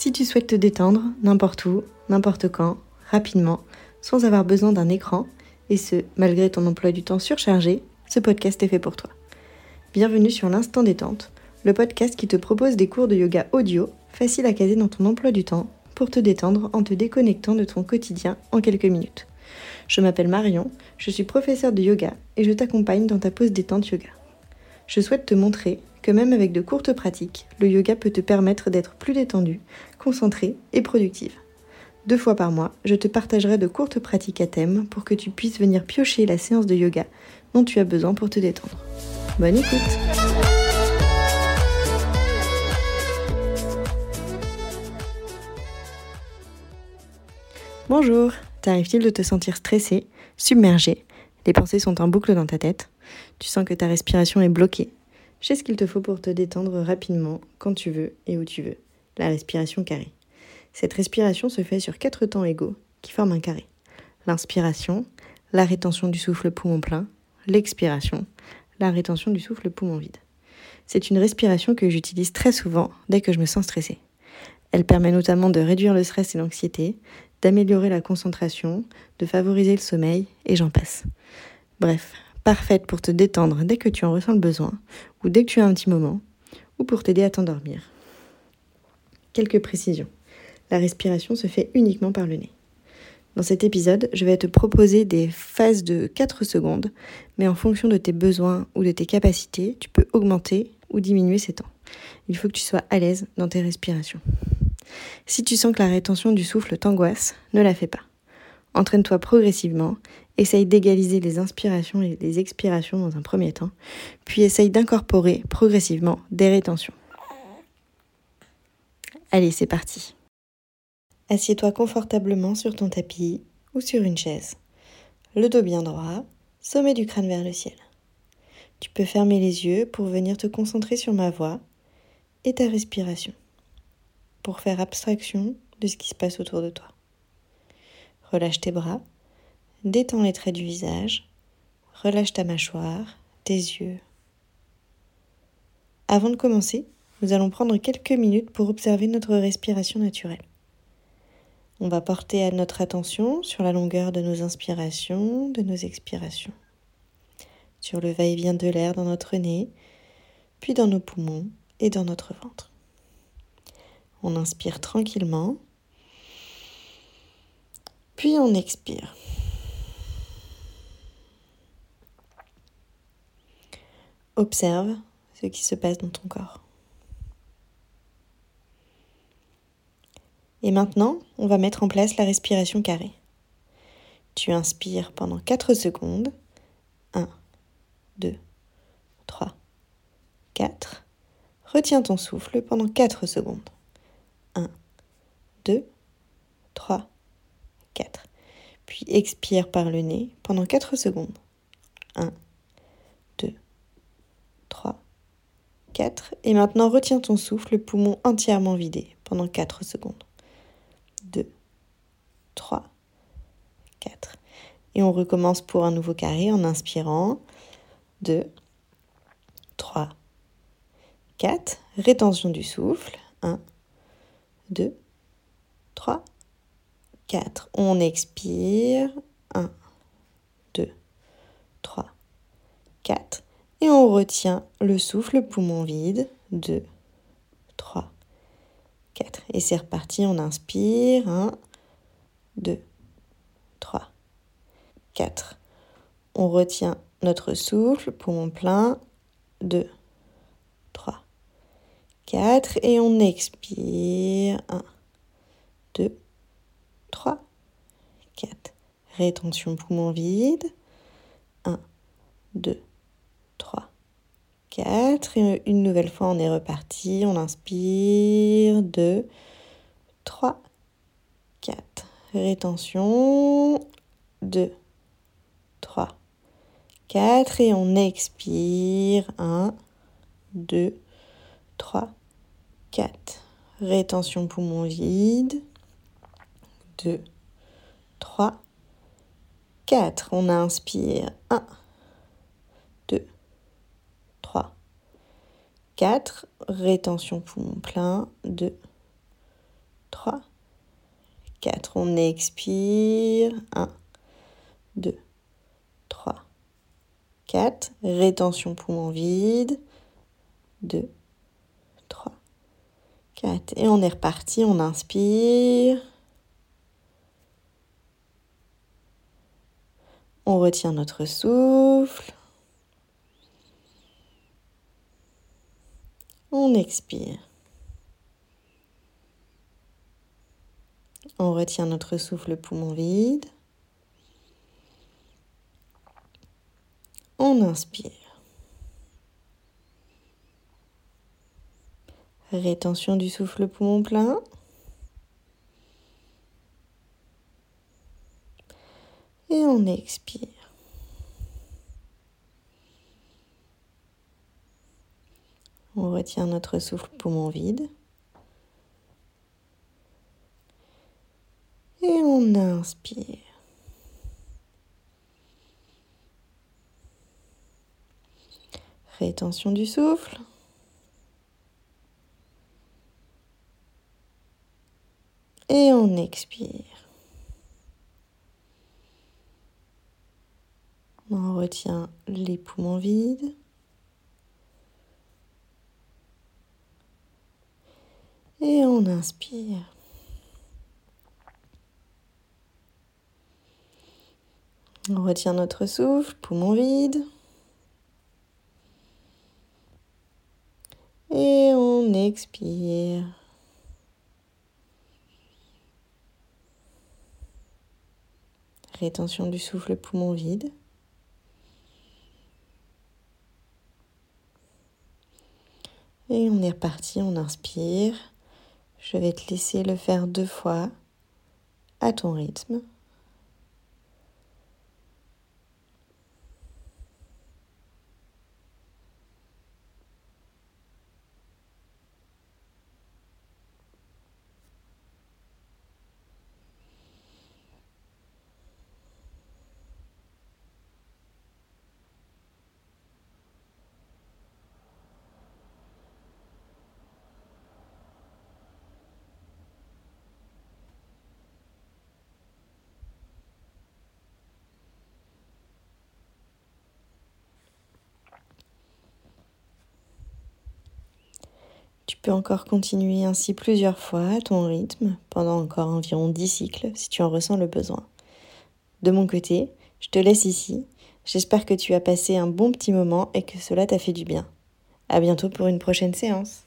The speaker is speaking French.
Si tu souhaites te détendre n'importe où, n'importe quand, rapidement, sans avoir besoin d'un écran, et ce, malgré ton emploi du temps surchargé, ce podcast est fait pour toi. Bienvenue sur l'Instant Détente, le podcast qui te propose des cours de yoga audio, faciles à caser dans ton emploi du temps, pour te détendre en te déconnectant de ton quotidien en quelques minutes. Je m'appelle Marion, je suis professeure de yoga et je t'accompagne dans ta pause détente yoga. Je souhaite te montrer que même avec de courtes pratiques, le yoga peut te permettre d'être plus détendu, concentré et productive. Deux fois par mois, je te partagerai de courtes pratiques à thème pour que tu puisses venir piocher la séance de yoga dont tu as besoin pour te détendre. Bonne écoute. Bonjour, t'arrive-t-il de te sentir stressé, submergé? Les pensées sont en boucle dans ta tête. Tu sens que ta respiration est bloquée j'ai ce qu'il te faut pour te détendre rapidement, quand tu veux et où tu veux. La respiration carrée. Cette respiration se fait sur quatre temps égaux qui forment un carré. L'inspiration, la rétention du souffle poumon plein, l'expiration, la rétention du souffle poumon vide. C'est une respiration que j'utilise très souvent dès que je me sens stressée. Elle permet notamment de réduire le stress et l'anxiété, d'améliorer la concentration, de favoriser le sommeil, et j'en passe. Bref, parfaite pour te détendre dès que tu en ressens le besoin, ou dès que tu as un petit moment, ou pour t'aider à t'endormir. Quelques précisions. La respiration se fait uniquement par le nez. Dans cet épisode, je vais te proposer des phases de 4 secondes, mais en fonction de tes besoins ou de tes capacités, tu peux augmenter ou diminuer ces temps. Il faut que tu sois à l'aise dans tes respirations. Si tu sens que la rétention du souffle t'angoisse, ne la fais pas. Entraîne-toi progressivement, essaye d'égaliser les inspirations et les expirations dans un premier temps, puis essaye d'incorporer progressivement des rétentions. Allez, c'est parti. Assieds-toi confortablement sur ton tapis ou sur une chaise. Le dos bien droit, sommet du crâne vers le ciel. Tu peux fermer les yeux pour venir te concentrer sur ma voix et ta respiration, pour faire abstraction de ce qui se passe autour de toi. Relâche tes bras, détends les traits du visage, relâche ta mâchoire, tes yeux. Avant de commencer, nous allons prendre quelques minutes pour observer notre respiration naturelle. On va porter à notre attention sur la longueur de nos inspirations, de nos expirations, sur le va-et-vient de l'air dans notre nez, puis dans nos poumons et dans notre ventre. On inspire tranquillement puis on expire. Observe ce qui se passe dans ton corps. Et maintenant, on va mettre en place la respiration carrée. Tu inspires pendant 4 secondes. 1, 2, 3, 4. Retiens ton souffle pendant 4 secondes. 1, 2, 3, puis expire par le nez pendant 4 secondes. 1, 2, 3, 4. Et maintenant, retiens ton souffle, le poumon entièrement vidé pendant 4 secondes. 2, 3, 4. Et on recommence pour un nouveau carré en inspirant. 2, 3, 4. Rétention du souffle. 1, 2, 3, 4. On expire. 1, 2, 3, 4. Et on retient le souffle, poumon vide. 2, 3, 4. Et c'est reparti, on inspire. 1, 2, 3, 4. On retient notre souffle, poumon plein. 2, 3, 4. Et on expire. 1, 2, 3, 4. Rétention poumon vide. 1, 2, 3, 4. Et une nouvelle fois, on est reparti. On inspire. 2, 3, 4. Rétention. 2, 3, 4. Et on expire. 1, 2, 3, 4. Rétention poumon vide. 2, 3, 4. On inspire. 1, 2, 3, 4. Rétention poumon plein. 2, 4. On expire. 1, 2, 3, 4. Rétention poumon vide. 2, 3, 4. Et on est reparti. On inspire. On retient notre souffle. On expire. On retient notre souffle poumon vide. On inspire. Rétention du souffle poumon plein. Et on expire. On retient notre souffle poumon vide. Et on inspire. Rétention du souffle. Et on expire. On retient les poumons vides. Et on inspire. On retient notre souffle, poumon vide. Et on expire. Rétention du souffle, poumon vide. Et on est reparti, on inspire. Je vais te laisser le faire deux fois à ton rythme. Peux encore continuer ainsi plusieurs fois à ton rythme pendant encore environ 10 cycles si tu en ressens le besoin. De mon côté, je te laisse ici. J'espère que tu as passé un bon petit moment et que cela t'a fait du bien. À bientôt pour une prochaine séance.